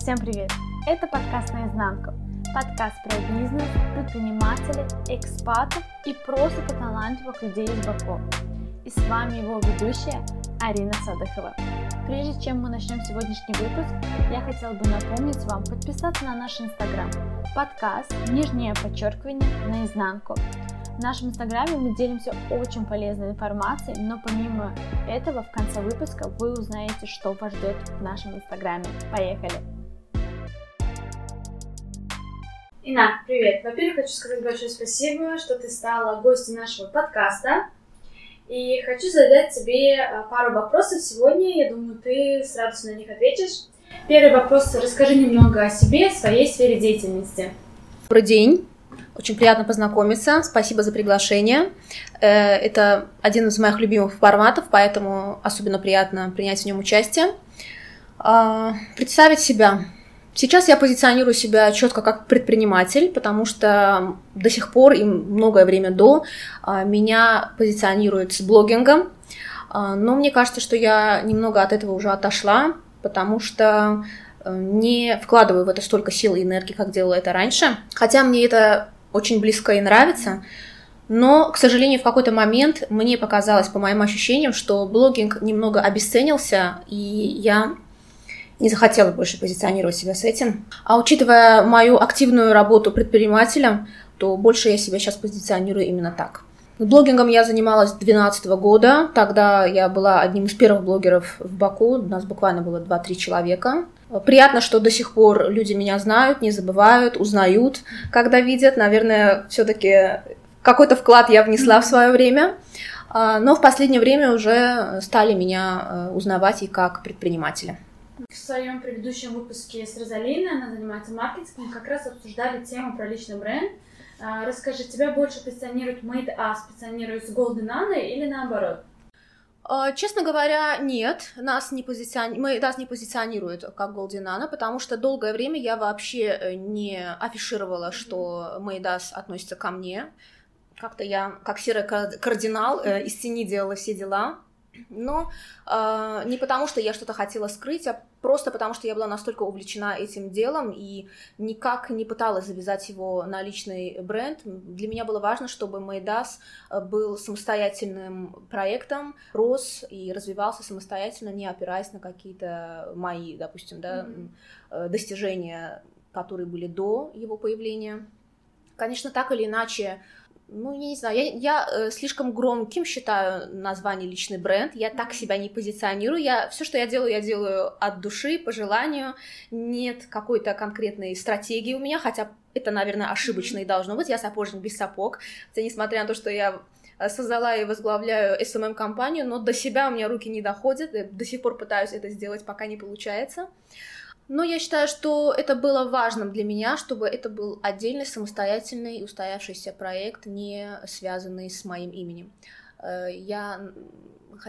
Всем привет! Это подкаст «Наизнанку». Подкаст про бизнес, предпринимателей, экспатов и просто талантливых людей из Баку. И с вами его ведущая Арина Садыхова. Прежде чем мы начнем сегодняшний выпуск, я хотела бы напомнить вам подписаться на наш инстаграм. Подкаст, нижнее подчеркивание, наизнанку. В нашем инстаграме мы делимся очень полезной информацией, но помимо этого в конце выпуска вы узнаете, что вас ждет в нашем инстаграме. Поехали! Ина, привет! Во-первых, хочу сказать большое спасибо, что ты стала гостью нашего подкаста. И хочу задать тебе а, пару вопросов сегодня. Я думаю, ты с радостью на них ответишь. Первый вопрос. Расскажи немного о себе, своей сфере деятельности. Добрый день. Очень приятно познакомиться. Спасибо за приглашение. Э, это один из моих любимых форматов, поэтому особенно приятно принять в нем участие. А, представить себя. Сейчас я позиционирую себя четко как предприниматель, потому что до сих пор и многое время до а, меня позиционируют с блогингом. А, но мне кажется, что я немного от этого уже отошла, потому что э, не вкладываю в это столько сил и энергии, как делала это раньше. Хотя мне это очень близко и нравится. Но, к сожалению, в какой-то момент мне показалось, по моим ощущениям, что блогинг немного обесценился, и я не захотела больше позиционировать себя с этим. А учитывая мою активную работу предпринимателем, то больше я себя сейчас позиционирую именно так. Блогингом я занималась с 2012 года. Тогда я была одним из первых блогеров в Баку. У нас буквально было 2-3 человека. Приятно, что до сих пор люди меня знают, не забывают, узнают, когда видят. Наверное, все-таки какой-то вклад я внесла в свое время. А, но в последнее время уже стали меня э, узнавать и как предпринимателя. В своем предыдущем выпуске с Розалиной, она занимается маркетингом, как раз обсуждали тему про личный бренд. А, расскажи, тебя больше позиционирует Made Us, позиционирует с Golden Anna или наоборот? А, честно говоря, нет, нас не, позициони... Мы, нас не позиционируют как Golden Anna, потому что долгое время я вообще э, не афишировала, что Мейдас относится ко мне. Как-то я, как серый кардинал, э, из тени делала все дела. Но э, не потому, что я что-то хотела скрыть, а просто потому, что я была настолько увлечена этим делом и никак не пыталась завязать его на личный бренд. Для меня было важно, чтобы Майдас э, был самостоятельным проектом, рос и развивался самостоятельно, не опираясь на какие-то мои, допустим, да, mm-hmm. достижения, которые были до его появления. Конечно, так или иначе, ну, я не знаю, я, я э, слишком громким считаю название личный бренд, я так себя не позиционирую, я, все, что я делаю, я делаю от души, по желанию, нет какой-то конкретной стратегии у меня, хотя это, наверное, ошибочно и должно быть, я сапожник без сапог, хотя, несмотря на то, что я э, создала и возглавляю SMM-компанию, но до себя у меня руки не доходят, я до сих пор пытаюсь это сделать, пока не получается. Но я считаю, что это было важным для меня, чтобы это был отдельный, самостоятельный и устоявшийся проект, не связанный с моим именем. Э, я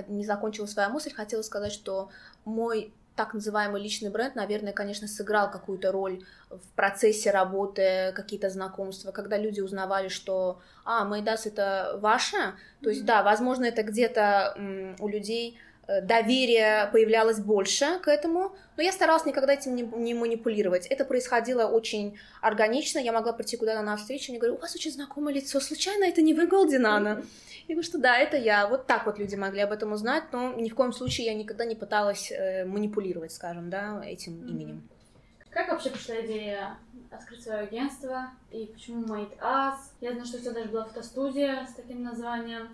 не закончила свою мысль, хотела сказать, что мой так называемый личный бренд, наверное, конечно, сыграл какую-то роль в процессе работы, какие-то знакомства, когда люди узнавали, что, а, Майдас это ваше, то есть, да, возможно, это где-то у людей доверие появлялось больше к этому, но я старалась никогда этим не, не манипулировать. Это происходило очень органично. Я могла прийти куда-то на встречу, и говорю, у вас очень знакомое лицо, случайно это не вы, Голдинана? Я говорю, что да, это я. Вот так вот люди могли об этом узнать, но ни в коем случае я никогда не пыталась э, манипулировать, скажем, да, этим mm-hmm. именем. Как вообще пришла идея открыть свое агентство и почему Made Us? Я знаю, что у тебя даже была фотостудия с таким названием.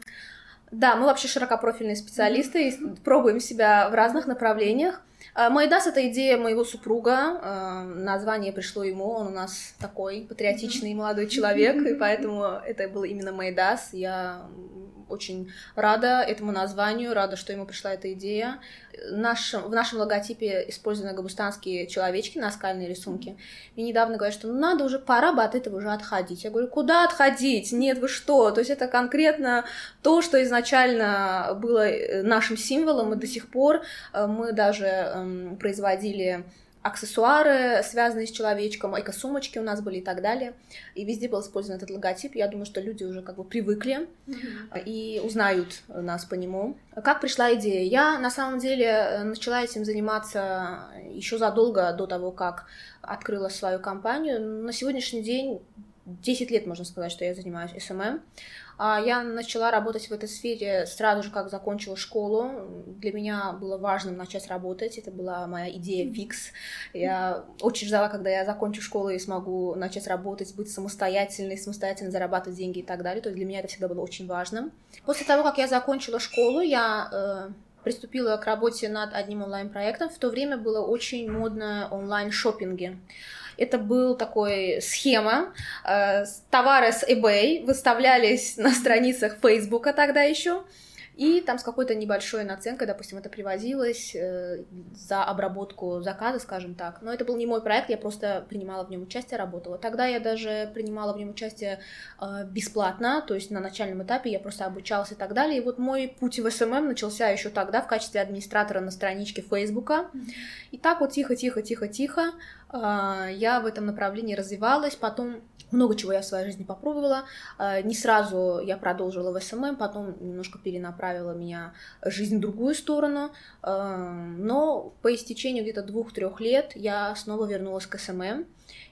Да, мы вообще широкопрофильные специалисты и пробуем себя в разных направлениях. А, Майдас — это идея моего супруга, а, название пришло ему, он у нас такой патриотичный молодой человек, и поэтому это был именно Майдас. Я очень рада этому названию, рада, что ему пришла эта идея. Наш, в нашем логотипе использованы габустанские человечки, наскальные рисунки. И недавно говорят, что ну, надо уже, пора бы от этого уже отходить. Я говорю, куда отходить? Нет, вы что? То есть это конкретно то, что изначально было э, нашим символом, и до сих пор э, мы даже эм, производили аксессуары, связанные с человечком, эко-сумочки у нас были и так далее. И везде был использован этот логотип. Я думаю, что люди уже как бы привыкли mm-hmm. и узнают нас по нему. Как пришла идея? Я на самом деле начала этим заниматься еще задолго до того, как открыла свою компанию. На сегодняшний день 10 лет, можно сказать, что я занимаюсь SMM. А, я начала работать в этой сфере сразу же, как закончила школу. Для меня было важным начать работать. Это была моя идея фикс. Я очень ждала, когда я закончу школу и смогу начать работать, быть самостоятельной, самостоятельно зарабатывать деньги и так далее. То есть для меня это всегда было очень важным. После того, как я закончила школу, я э, приступила к работе над одним онлайн-проектом. В то время было очень модно онлайн-шоппинги. Это был такой схема. Э, товары с eBay выставлялись на страницах Фейсбука тогда еще. И там с какой-то небольшой наценкой, допустим, это привозилось э, за обработку заказа, скажем так. Но это был не мой проект, я просто принимала в нем участие, работала. Тогда я даже принимала в нем участие э, бесплатно, то есть на начальном этапе я просто обучалась и так далее. И вот мой путь в СММ начался еще тогда в качестве администратора на страничке Фейсбука. И так вот тихо-тихо-тихо-тихо э, я в этом направлении развивалась. Потом много чего я в своей жизни попробовала. Э, не сразу я продолжила в СММ, потом немножко перенаправила меня жизнь в другую сторону. Э, но по истечению где-то двух-трех лет я снова вернулась к СММ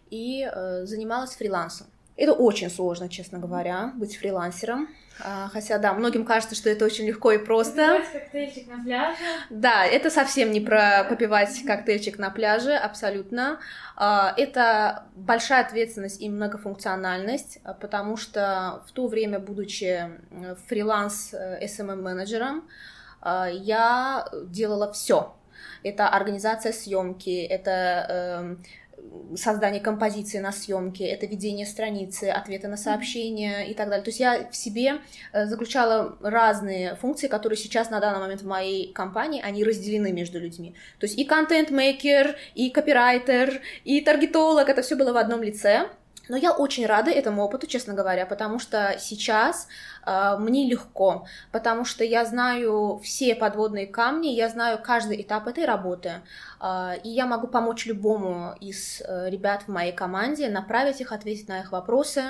и э, занималась фрилансом. Это очень сложно, честно говоря, быть фрилансером. А, хотя, да, многим кажется, что это очень легко и просто. Попивать коктейльчик на пляже. Да, это совсем не про попивать коктейльчик на пляже, абсолютно. А, это большая ответственность и многофункциональность, а, потому что в то время, будучи фриланс SMM-менеджером, я делала все. Это организация съемки, это эм, создание композиции на съемке, это ведение страницы, ответы на сообщения и так далее. То есть я в себе э, заключала разные функции, которые сейчас на данный момент в моей компании, они разделены между людьми. То есть и контент-мейкер, и копирайтер, и таргетолог, это все было в одном лице. Но я очень рада этому опыту, честно говоря, потому что сейчас э, мне легко, потому что я знаю все подводные камни, я знаю каждый этап этой работы, э, и я могу помочь любому из э, ребят в моей команде, направить их, ответить на их вопросы,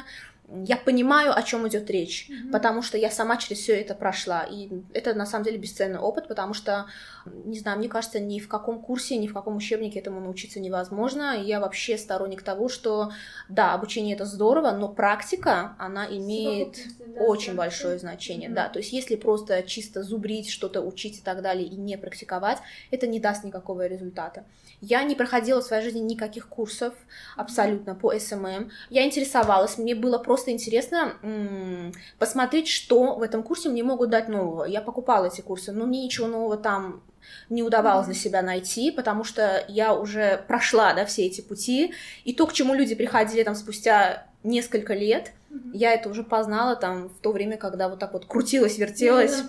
я понимаю, о чем идет речь, mm-hmm. потому что я сама через все это прошла. И это на самом деле бесценный опыт, потому что, не знаю, мне кажется, ни в каком курсе, ни в каком учебнике этому научиться невозможно. И я вообще сторонник того, что да, обучение это здорово, но практика, она имеет да, очень да, большое значение. Mm-hmm. Да, то есть если просто чисто зубрить, что-то учить и так далее, и не практиковать, это не даст никакого результата. Я не проходила в своей жизни никаких курсов абсолютно по СММ. Я интересовалась, мне было просто интересно м- посмотреть, что в этом курсе мне могут дать нового. Я покупала эти курсы, но мне ничего нового там не удавалось для себя найти, потому что я уже прошла, да, все эти пути, и то, к чему люди приходили там спустя несколько лет, mm-hmm. я это уже познала там в то время, когда вот так вот крутилась, вертелась.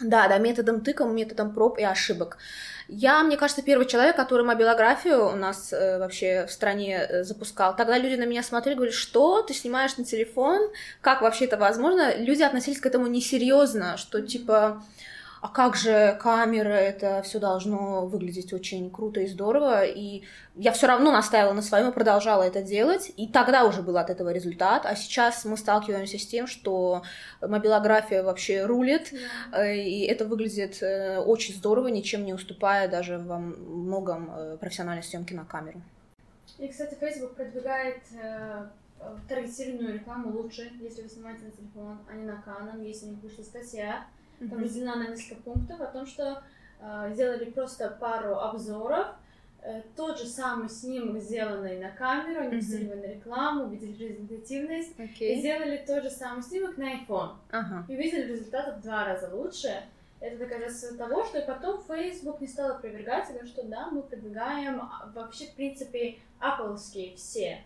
Да, да, методом тыка, методом проб и ошибок. Я, мне кажется, первый человек, который мобилографию у нас э, вообще в стране э, запускал. Тогда люди на меня смотрели, говорили, что ты снимаешь на телефон, как вообще это возможно? Люди относились к этому несерьезно, что типа а как же камера, это все должно выглядеть очень круто и здорово. И я все равно настаивала на своем и продолжала это делать. И тогда уже был от этого результат. А сейчас мы сталкиваемся с тем, что мобилография вообще рулит. Yeah. И это выглядит э, очень здорово, ничем не уступая даже во многом э, профессиональной съемки на камеру. И, кстати, Facebook продвигает э, таргетированную рекламу лучше, если вы снимаете на телефон, а не на Canon, если не вышла статья там разделена на несколько пунктов о том, что э, сделали просто пару обзоров, э, тот же самый снимок, сделанный на камеру, они mm-hmm. на рекламу, увидели результативность, okay. и сделали тот же самый снимок на iPhone. Uh-huh. И увидели результат в два раза лучше. Это доказательство того, что и потом Facebook не стал опровергать, говорит, что да, мы продвигаем а, вообще, в принципе, Apple все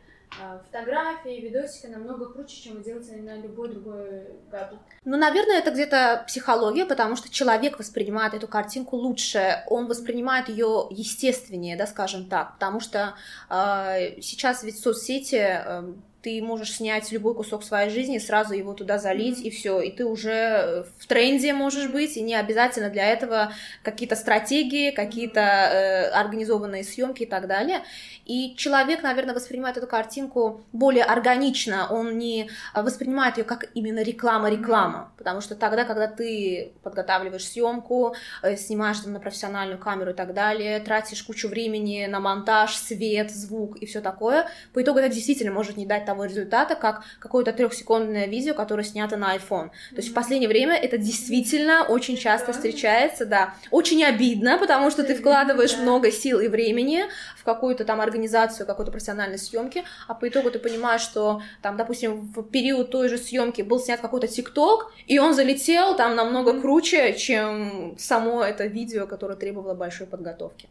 фотографии, видосики намного круче, чем вы делаете на любой другой гаджет. Ну, наверное, это где-то психология, потому что человек воспринимает эту картинку лучше, он воспринимает ее естественнее, да, скажем так, потому что э, сейчас ведь соцсети э, ты можешь снять любой кусок своей жизни, сразу его туда залить, и все, и ты уже в тренде можешь быть, и не обязательно для этого какие-то стратегии, какие-то э, организованные съемки и так далее. И человек, наверное, воспринимает эту картинку более органично, он не воспринимает ее как именно реклама-реклама, потому что тогда, когда ты подготавливаешь съемку, э, снимаешь там на профессиональную камеру и так далее, тратишь кучу времени на монтаж, свет, звук и все такое, по итогу это действительно может не дать того результата, как какое-то трехсекундное видео, которое снято на iPhone. То есть в последнее время это действительно очень часто встречается, да. Очень обидно, потому что ты вкладываешь много сил и времени в какую-то там организацию какой-то профессиональной съемки, а по итогу ты понимаешь, что там, допустим, в период той же съемки был снят какой-то ТикТок, и он залетел там намного круче, чем само это видео, которое требовало большой подготовки.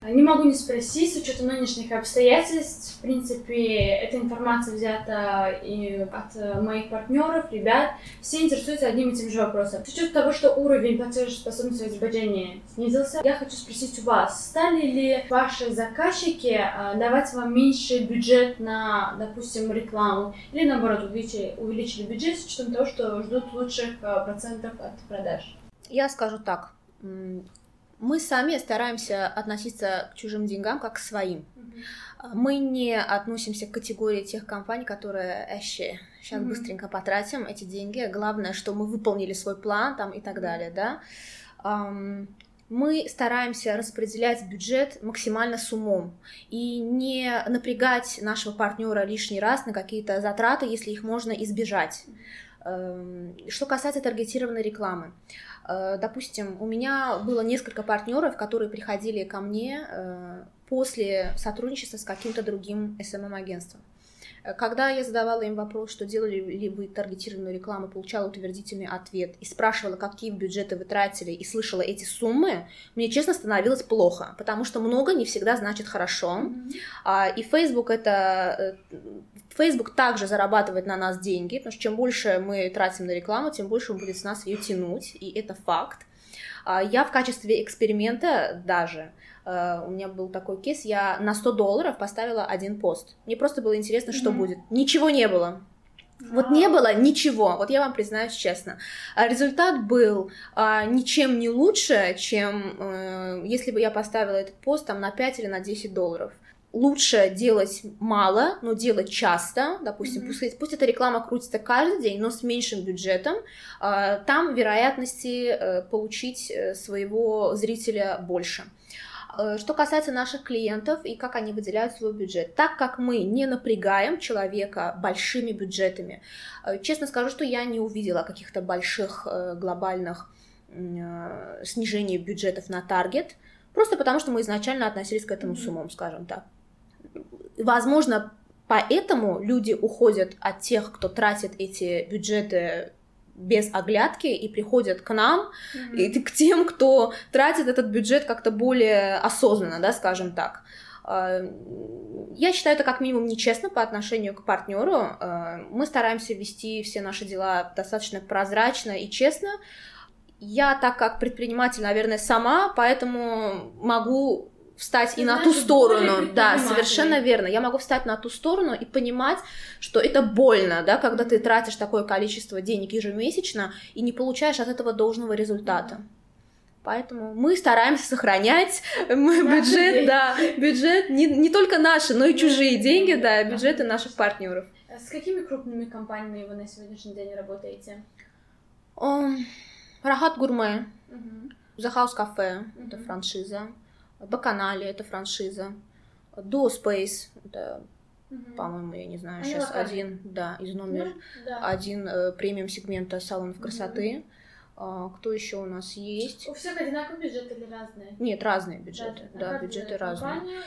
Не могу не спросить, с учетом нынешних обстоятельств, в принципе, эта информация взята и от э, моих партнеров, ребят, все интересуются одним и тем же вопросом. С учетом того, что уровень платежеспособности в Азербайджане снизился, я хочу спросить у вас, стали ли ваши заказчики э, давать вам меньше бюджет на, допустим, рекламу, или наоборот, увеличили, увеличили бюджет с учетом того, что ждут лучших э, процентов от продаж? Я скажу так, мы сами стараемся относиться к чужим деньгам как к своим. Mm-hmm. Мы не относимся к категории тех компаний, которые вообще сейчас mm-hmm. быстренько потратим эти деньги. Главное, что мы выполнили свой план там и так далее, да. Um, мы стараемся распределять бюджет максимально с умом и не напрягать нашего партнера лишний раз на какие-то затраты, если их можно избежать. Что касается таргетированной рекламы, Э, допустим, у меня было несколько партнеров, которые приходили ко мне э, после сотрудничества с каким-то другим SMM-агентством. Э, когда я задавала им вопрос, что делали ли вы таргетированную рекламу, получала утвердительный ответ и спрашивала, какие бюджеты вы тратили, и слышала эти суммы, мне, честно, становилось плохо, потому что много не всегда значит хорошо. Mm-hmm. И Facebook это Facebook также зарабатывает на нас деньги, потому что чем больше мы тратим на рекламу, тем больше он будет с нас ее тянуть, и это факт. А, я в качестве эксперимента даже, э, у меня был такой кейс, я на 100 долларов поставила один пост. Мне просто было интересно, что mm-hmm. будет. Ничего не было. Вот не было ничего, вот я вам признаюсь честно. А результат был а, ничем не лучше, чем э, если бы я поставила этот пост там на 5 или на 10 долларов лучше делать мало, но делать часто, допустим, mm-hmm. пусть, пусть эта реклама крутится каждый день, но с меньшим бюджетом, э, там вероятности э, получить э, своего зрителя больше. Э, что касается наших клиентов и как они выделяют свой бюджет, так как мы не напрягаем человека большими бюджетами, честно скажу, что я не увидела каких-то больших глобальных снижений бюджетов на таргет, просто потому что мы изначально относились к этому с умом, скажем так. Возможно, поэтому люди уходят от тех, кто тратит эти бюджеты без оглядки и приходят к нам, mm-hmm. и к тем, кто тратит этот бюджет как-то более осознанно, да, скажем так. А, я считаю это как минимум нечестно по отношению к партнеру. А, мы стараемся вести все наши дела достаточно прозрачно и честно. Я, так как предприниматель, наверное, сама, поэтому могу встать Ты и на ту сторону. Да, совершенно верно. Я могу встать на ту сторону и понимать, что это больно, да, когда ты тратишь такое количество денег ежемесячно и не получаешь от этого должного результата. Поэтому мы стараемся сохранять бюджет, да, бюджет не, не только наши, но и чужие деньги, да, бюджеты наших партнеров. А с какими крупными компаниями вы на сегодняшний день работаете? Рахат Гурме, Захаус Кафе, это франшиза. Баканали это франшиза. Duo Space это Угу. По-моему, я не знаю, Они сейчас локальные. один, да, из номер ну, да. один э, премиум сегмента салонов красоты. Угу. А, кто еще у нас есть? У всех одинаковые бюджеты или разные? Нет, разные бюджеты. Да, а бюджеты разные. разные.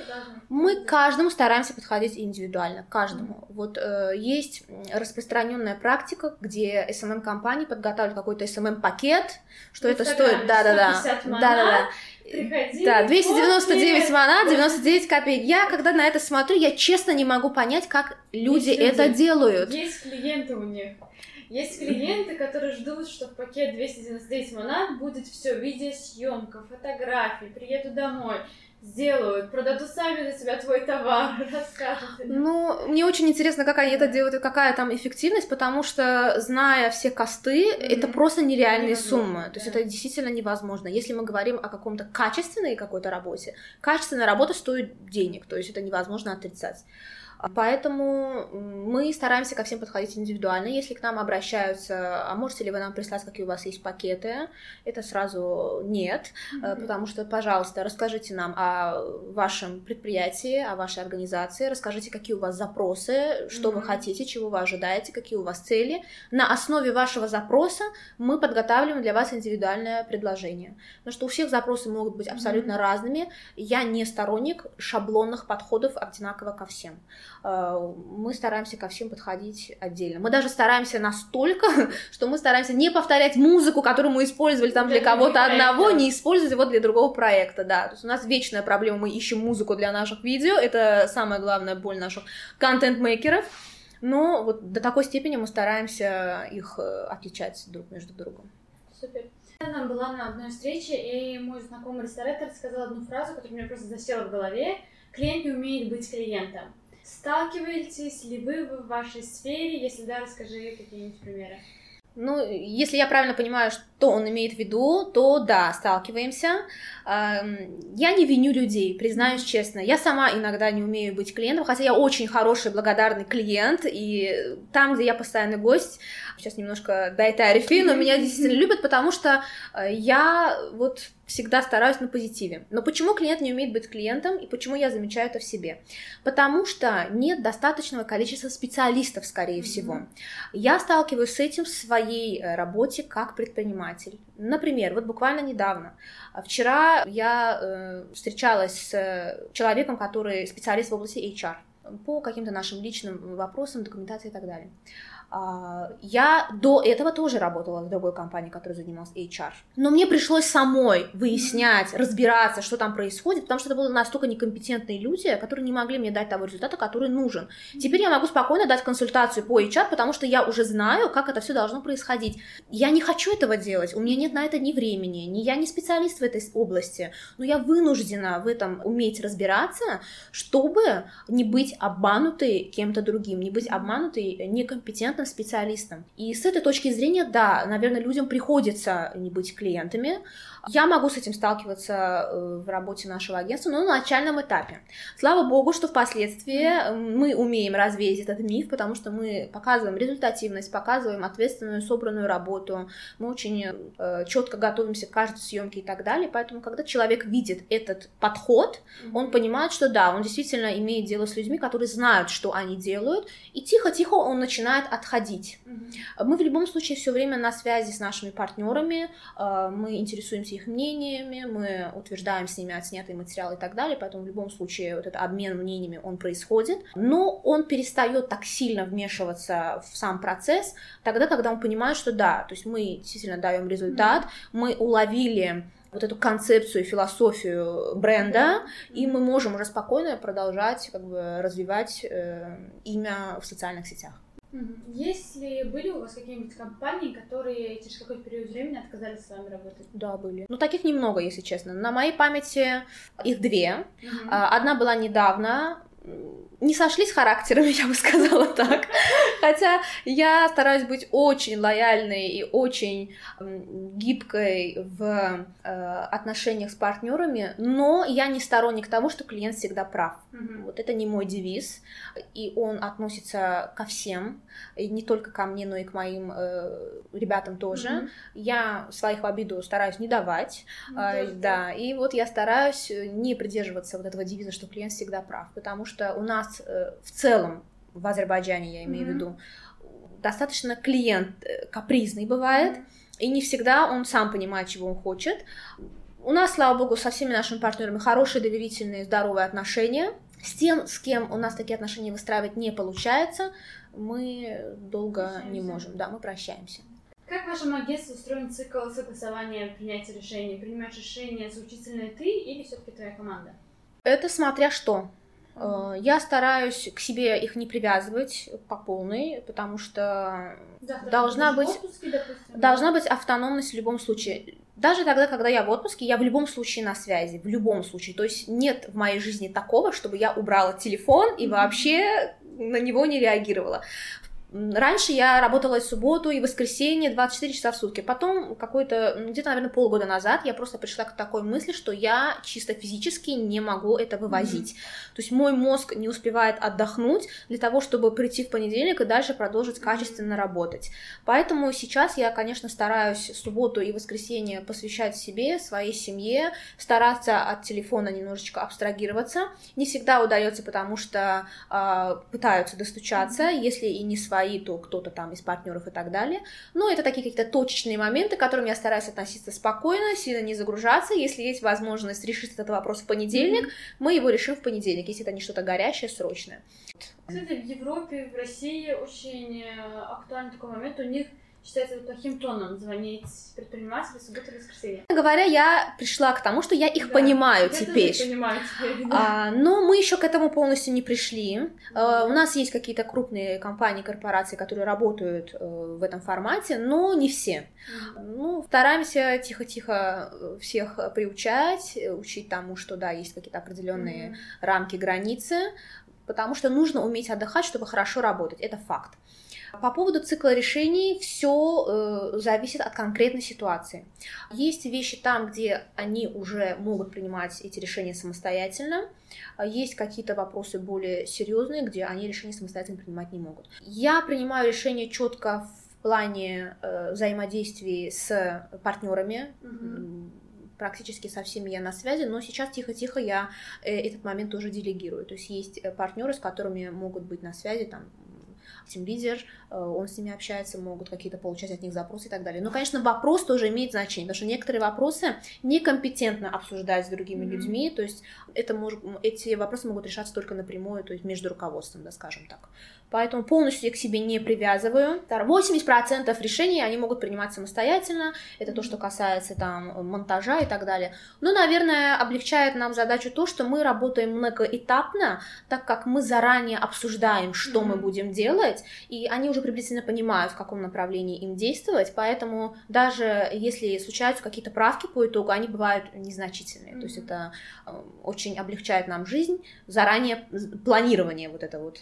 Мы к каждому стараемся подходить индивидуально, каждому. Mm-hmm. Вот э, есть распространенная практика, где SMM компании подготавливают какой-то SMM пакет, что это стоит, да, да, да, да, да, да. Приходи, да, 299 мана, 99 копеек. Я, когда на это смотрю, я честно не могу понять, как люди есть это люди. делают. Есть клиенты у них. Есть клиенты, которые ждут, что в пакет 299 монат будет все видео съемка, фотографии, приеду домой. Сделают, продадут сами за себя твой товар, расскажут. Ну, мне очень интересно, как они это делают какая там эффективность, потому что, зная все косты, mm-hmm. это просто нереальные невозможно, суммы. То есть это действительно невозможно. Если мы говорим о каком-то качественной какой-то работе, качественная работа стоит денег, то есть это невозможно отрицать. Поэтому мы стараемся ко всем подходить индивидуально. Если к нам обращаются, а можете ли вы нам прислать, какие у вас есть пакеты, это сразу нет, mm-hmm. потому что, пожалуйста, расскажите нам о вашем предприятии, о вашей организации, расскажите, какие у вас запросы, что mm-hmm. вы хотите, чего вы ожидаете, какие у вас цели. На основе вашего запроса мы подготавливаем для вас индивидуальное предложение. Потому что у всех запросы могут быть абсолютно mm-hmm. разными. Я не сторонник шаблонных подходов одинаково ко всем. Мы стараемся ко всем подходить отдельно. Мы даже стараемся настолько, что мы стараемся не повторять музыку, которую мы использовали там для, для кого-то одного, не использовать его для другого проекта, да. То есть у нас вечная проблема, мы ищем музыку для наших видео, это самая главная боль наших контент-мейкеров. Но вот до такой степени мы стараемся их э, отличать друг между другом. Супер. Я была на одной встрече, и мой знакомый ресторатор сказал одну фразу, которая мне просто засела в голове. Клиент не умеет быть клиентом. Сталкиваетесь ли вы в вашей сфере? Если да, расскажи какие-нибудь примеры. Ну, если я правильно понимаю, что он имеет в виду, то да, сталкиваемся. Я не виню людей, признаюсь честно. Я сама иногда не умею быть клиентом, хотя я очень хороший, благодарный клиент, и там, где я постоянный гость, сейчас немножко дай тарифи, но меня действительно любят, потому что э, я вот всегда стараюсь на позитиве. Но почему клиент не умеет быть клиентом и почему я замечаю это в себе? Потому что нет достаточного количества специалистов, скорее всего. Я сталкиваюсь с этим в своей э, работе как предприниматель. Например, вот буквально недавно, вчера я э, встречалась с человеком, который специалист в области HR по каким-то нашим личным вопросам, документации и так далее. А, я до этого тоже работала в другой компании, которая занималась HR. Но мне пришлось самой выяснять, разбираться, что там происходит, потому что это были настолько некомпетентные люди, которые не могли мне дать того результата, который нужен. Теперь я могу спокойно дать консультацию по HR, потому что я уже знаю, как это все должно происходить. Я не хочу этого делать, у меня нет на это ни времени, ни я не специалист в этой области, но я вынуждена в этом уметь разбираться, чтобы не быть обманутой кем-то другим, не быть обманутой некомпетентным конкретным специалистом. И с этой точки зрения, да, наверное, людям приходится не быть клиентами, я могу с этим сталкиваться э, в работе нашего агентства, но на начальном этапе. Слава богу, что впоследствии мы умеем развеять этот миф, потому что мы показываем результативность, показываем ответственную, собранную работу, мы очень э, четко готовимся к каждой съемке и так далее. Поэтому, когда человек видит этот подход, он понимает, что да, он действительно имеет дело с людьми, которые знают, что они делают, и тихо-тихо он начинает отходить. Мы в любом случае все время на связи с нашими партнерами, э, мы интересуемся делимся их мнениями, мы утверждаем с ними отснятый материал и так далее, поэтому в любом случае вот этот обмен мнениями, он происходит, но он перестает так сильно вмешиваться в сам процесс тогда, когда он понимает, что да, то есть мы действительно даем результат, мы уловили вот эту концепцию, философию бренда, и мы можем уже спокойно продолжать как бы развивать э, имя в социальных сетях. Если были у вас какие-нибудь компании, которые через какой-то период времени отказались с вами работать? Да, были. Ну, таких немного, если честно. На моей памяти их две. Угу. Одна была недавно, не сошлись характерами, я бы сказала так. Хотя я стараюсь быть очень лояльной и очень гибкой в э, отношениях с партнерами, но я не сторонник того, что клиент всегда прав. Mm-hmm. Вот это не мой девиз, и он относится ко всем, и не только ко мне, но и к моим э, ребятам тоже. Mm-hmm. Я своих в обиду стараюсь не давать, mm-hmm. э, да, и вот я стараюсь не придерживаться вот этого девиза, что клиент всегда прав, потому что у нас э, в целом в Азербайджане, я имею mm-hmm. в виду, достаточно клиент э, капризный бывает, и не всегда он сам понимает, чего он хочет. У нас, слава богу, со всеми нашими партнерами хорошие, доверительные, здоровые отношения. С тем, с кем у нас такие отношения выстраивать не получается, мы долго прощаемся. не можем. Да, мы прощаемся. Как в вашем агентстве устроен цикл согласования принятия решений? Принимаешь решение соучительное ты или все-таки твоя команда? Это смотря что. Э, я стараюсь к себе их не привязывать по полной, потому что да, должна быть, отпуске, допустим, должна быть автономность в любом случае. Даже тогда, когда я в отпуске, я в любом случае на связи, в любом случае. То есть нет в моей жизни такого, чтобы я убрала телефон и вообще на него не реагировала. Раньше я работала в субботу и воскресенье 24 часа в сутки. Потом какой-то, где-то, наверное, полгода назад я просто пришла к такой мысли, что я чисто физически не могу это вывозить. Mm-hmm. То есть мой мозг не успевает отдохнуть для того, чтобы прийти в понедельник и дальше продолжить качественно работать. Поэтому сейчас я, конечно, стараюсь субботу и воскресенье посвящать себе, своей семье, стараться от телефона немножечко абстрагироваться. Не всегда удается, потому что э, пытаются достучаться, mm-hmm. если и не свои то кто-то там из партнеров и так далее. Но это такие какие-то точечные моменты, к которым я стараюсь относиться спокойно, сильно не загружаться. Если есть возможность решить этот вопрос в понедельник, mm-hmm. мы его решим в понедельник, если это не что-то горячее, срочное. Кстати, в Европе, в России очень э, актуальный такой момент. У них считается плохим тоном звонить предпринимателю в субботу воскресенье. Говоря, я пришла к тому, что я их да, понимаю я теперь. Понимаю теперь да. а, но мы еще к этому полностью не пришли. А, у нас есть какие-то крупные компании, корпорации, которые работают а, в этом формате, но не все. Mm-hmm. Ну, стараемся тихо-тихо э, всех приучать, учить тому, что да, есть какие-то определенные mm-hmm. рамки, границы, потому что нужно уметь отдыхать, чтобы хорошо работать. Это факт. По поводу цикла решений все э, зависит от конкретной ситуации. Есть вещи там, где они уже могут принимать эти решения самостоятельно. Есть какие-то вопросы более серьезные, где они решения самостоятельно принимать не могут. Я принимаю решения четко в плане э, взаимодействия с партнерами. Mm-hmm практически со всеми я на связи, но сейчас тихо-тихо я э, этот момент тоже делегирую. То есть есть э, партнеры, с которыми могут быть на связи там тимлидер, э, он с ними общается, могут какие-то получать от них запросы и так далее. Но, конечно, вопрос тоже имеет значение, потому что некоторые вопросы некомпетентно обсуждать с другими mm-hmm. людьми, то есть это может, эти вопросы могут решаться только напрямую, то есть между руководством, да, скажем так. Поэтому полностью я к себе не привязываю. 80% решений они могут принимать самостоятельно, это то, что касается там монтажа и так далее. Но, наверное, облегчает нам задачу то, что мы работаем многоэтапно, так как мы заранее обсуждаем, что mm-hmm. мы будем делать, и они уже приблизительно понимают, в каком направлении им действовать, поэтому даже если случаются какие-то правки по итогу, они бывают незначительные. Mm-hmm. То есть это э, очень облегчает нам жизнь, заранее планирование вот это вот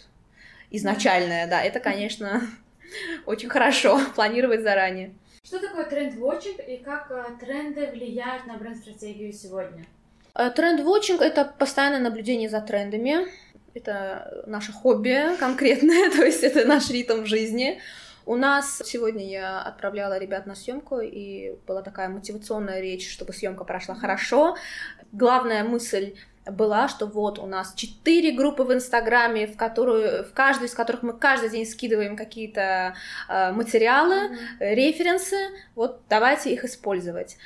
изначальное, да, это, конечно, очень хорошо планировать заранее. Что такое тренд-вотчинг и как э, тренды влияют на бренд-стратегию сегодня? Э, тренд-вотчинг — это постоянное наблюдение за трендами, это наше хобби конкретное, то есть это наш ритм жизни. У нас сегодня я отправляла ребят на съемку, и была такая мотивационная речь, чтобы съемка прошла хорошо. Главная мысль была, что вот у нас четыре группы в Инстаграме, в которую, в каждую из которых мы каждый день скидываем какие-то э, материалы, mm-hmm. референсы, вот давайте их использовать.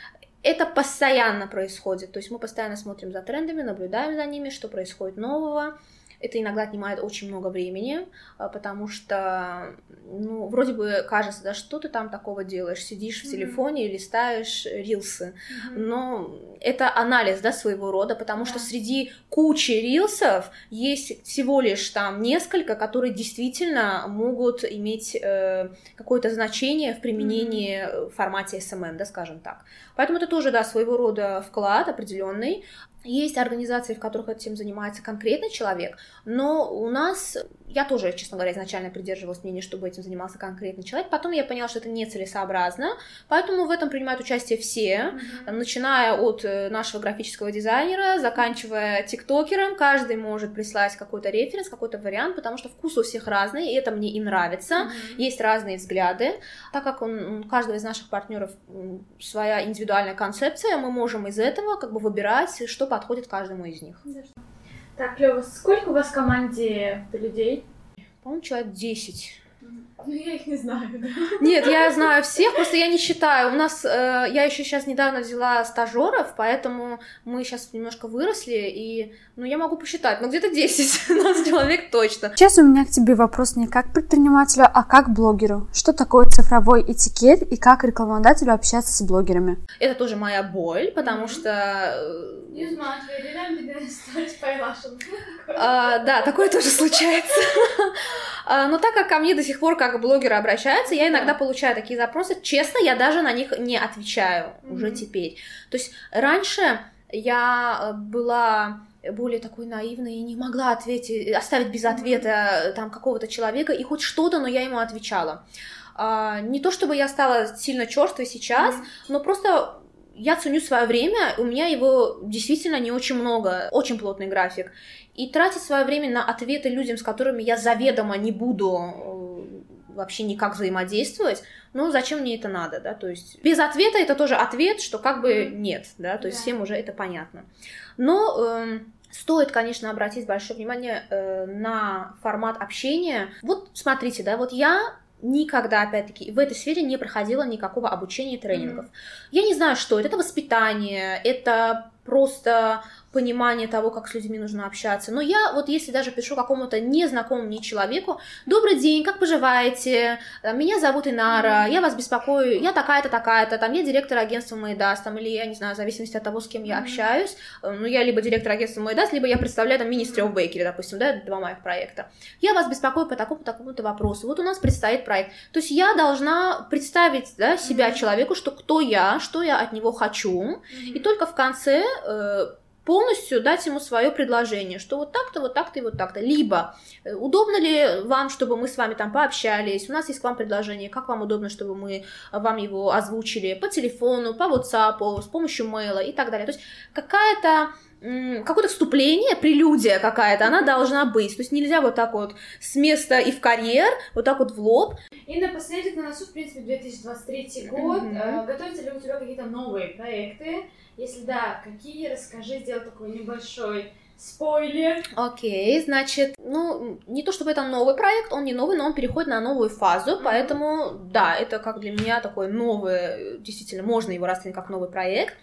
Это постоянно происходит, то есть мы постоянно смотрим за трендами, наблюдаем за ними, что происходит нового, это иногда отнимает очень много времени, а, потому что, ну, вроде бы кажется, да, что ты там такого делаешь, сидишь в телефоне и листаешь рилсы, mm-hmm. но это анализ, да, своего рода, потому yeah. что среди кучи рилсов есть всего лишь там несколько, которые действительно могут иметь э, какое-то значение в применении mm-hmm. в формате SMM, да, скажем так. Поэтому это тоже, да, своего рода вклад определенный. Есть организации, в которых этим занимается конкретный человек, но у нас, я тоже, честно говоря, изначально придерживалась мнения, чтобы этим занимался конкретный человек. Потом я поняла, что это нецелесообразно, поэтому в этом принимают участие все, mm-hmm. начиная от э, нашего графического дизайнера, заканчивая тиктокером. Каждый может прислать какой-то референс, какой-то вариант, потому что вкус у всех разный, и это мне и нравится. Mm-hmm. Есть разные взгляды. Так как он, у каждого из наших партнеров своя индивидуальная концепция, мы можем из этого как бы выбирать, что подходит каждому из них. Так, Лёва, сколько у вас в команде людей? По-моему, человек 10. Ну, я их не знаю, да? Нет, я знаю всех, просто я не считаю. У нас, э, я еще сейчас недавно взяла стажеров, поэтому мы сейчас немножко выросли, и, ну, я могу посчитать, ну, где-то 10 у нас человек точно. Сейчас у меня к тебе вопрос не как предпринимателю, а как блогеру. Что такое цифровой этикет и как рекламодателю общаться с блогерами? Это тоже моя боль, потому mm-hmm. что... Э, а, да, такое тоже случается. А, но так как ко мне до сих пор как блогеры обращаются, я иногда получаю такие запросы. Честно, я даже на них не отвечаю уже теперь. То есть раньше я э, была более такой наивной и не могла ответить, оставить без ответа э, там какого-то человека и хоть что-то, но я ему отвечала. А, не то чтобы я стала сильно черствой сейчас, mm-hmm. но просто я ценю свое время, у меня его действительно не очень много, очень плотный график. И тратить свое время на ответы людям, с которыми я заведомо не буду э, вообще никак взаимодействовать, ну зачем мне это надо, да, то есть без ответа это тоже ответ, что как бы нет, да, то есть да. всем уже это понятно. Но э, Стоит, конечно, обратить большое внимание э, на формат общения. Вот смотрите, да, вот я никогда, опять-таки, в этой сфере не проходила никакого обучения и тренингов. Mm-hmm. Я не знаю, что это. Это воспитание, это просто понимание того, как с людьми нужно общаться. Но я вот если даже пишу какому-то незнакомому мне человеку, добрый день, как поживаете, меня зовут Инара, я вас беспокою, я такая-то, такая-то, там, я директор агентства Майдас, там, или, я не знаю, в зависимости от того, с кем я общаюсь, э, ну, я либо директор агентства Майдас, либо я представляю, там, of Bakery, допустим, да, два моих проекта. Я вас беспокою по такому-то, такому-то вопросу. Вот у нас предстоит проект. То есть я должна представить, да, себя человеку, что кто я, что я от него хочу, и только в конце э, полностью дать ему свое предложение, что вот так-то, вот так-то и вот так-то. Либо э, удобно ли вам, чтобы мы с вами там пообщались, у нас есть к вам предложение, как вам удобно, чтобы мы вам его озвучили по телефону, по WhatsApp, с помощью мейла и так далее. То есть какая-то какое-то вступление, прелюдия какая-то, она должна быть. То есть нельзя вот так вот с места и в карьер, вот так вот в лоб. И напоследок на носу, в принципе, 2023 год. Mm-hmm. Готовятся ли у тебя какие-то новые проекты? Если да, какие, расскажи, сделай такой небольшой спойлер. Окей, okay, значит, ну, не то чтобы это новый проект, он не новый, но он переходит на новую фазу, mm-hmm. поэтому, да, это как для меня такой новый, действительно, можно его расценить как новый проект.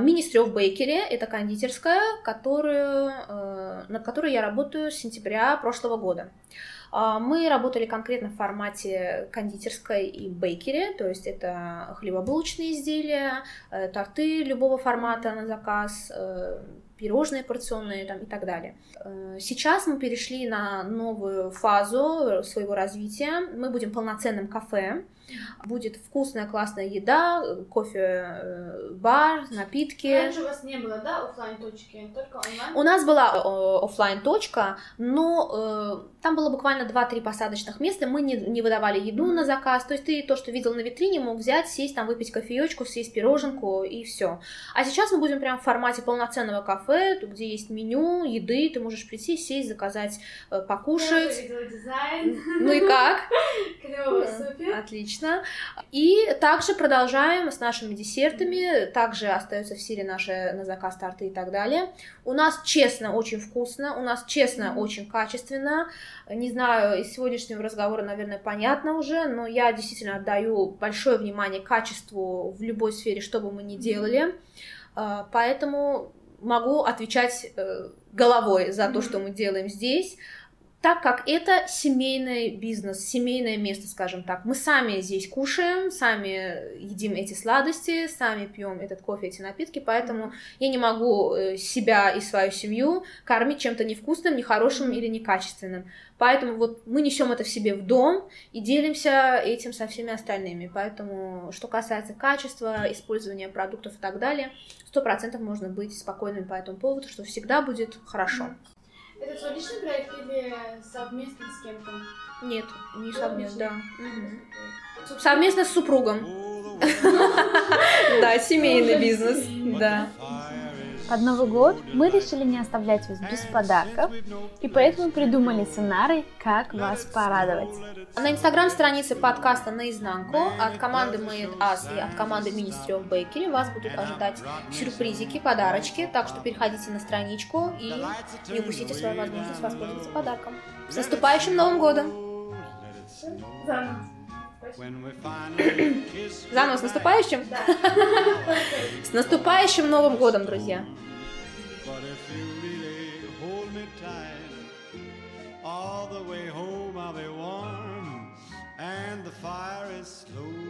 Ministry of Bakery — это кондитерская, которую, э, над которой я работаю с сентября прошлого года. А, мы работали конкретно в формате кондитерской и бейкери, то есть это хлебобулочные изделия, э, торты любого формата на заказ, э, пирожные порционные там, и так далее. Э, сейчас мы перешли на новую фазу своего развития. Мы будем полноценным кафе, Будет вкусная, классная еда, кофе, э, бар, напитки. Раньше у вас не было, да, офлайн точки, только онлайн? У нас была э, офлайн точка, но э, там было буквально 2-3 посадочных места, мы не, не выдавали еду на заказ, то есть ты то, что видел на витрине, мог взять, сесть, там выпить кофеечку, съесть пироженку и все. А сейчас мы будем прям в формате полноценного кафе, где есть меню, еды, ты можешь прийти, сесть, заказать, э, покушать. Я дизайн. Ну и как? Отлично. И также продолжаем с нашими десертами, также остаются в силе наши на заказ торты и так далее. У нас честно очень вкусно, у нас честно очень качественно. Не знаю, из сегодняшнего разговора, наверное, понятно уже, но я действительно отдаю большое внимание качеству в любой сфере, что бы мы ни делали. А, поэтому могу отвечать э, головой за то, что мы делаем здесь так как это семейный бизнес, семейное место, скажем так. Мы сами здесь кушаем, сами едим эти сладости, сами пьем этот кофе, эти напитки, поэтому я не могу э, себя и свою семью кормить чем-то невкусным, нехорошим или некачественным. Поэтому вот мы несем это в себе в дом и делимся этим со всеми остальными. Поэтому, что касается качества, использования продуктов и так далее, сто процентов можно быть спокойными по этому поводу, что всегда будет хорошо. Это твой личный проект или совместно с кем-то? Нет, не совместно, да. Совместно с супругом. Да, семейный бизнес, да. Под Новый год мы решили не оставлять вас без подарков, и поэтому придумали сценарий, как вас порадовать. На инстаграм-странице подкаста «Наизнанку» от команды Made Us и от команды Ministry of Bakery вас будут ожидать сюрпризики, подарочки, так что переходите на страничку и не упустите свою возможность воспользоваться подарком. С наступающим Новым годом! Заново. Заново с наступающим? С наступающим Новым годом, друзья! All the way home I'll be warm and the fire is slow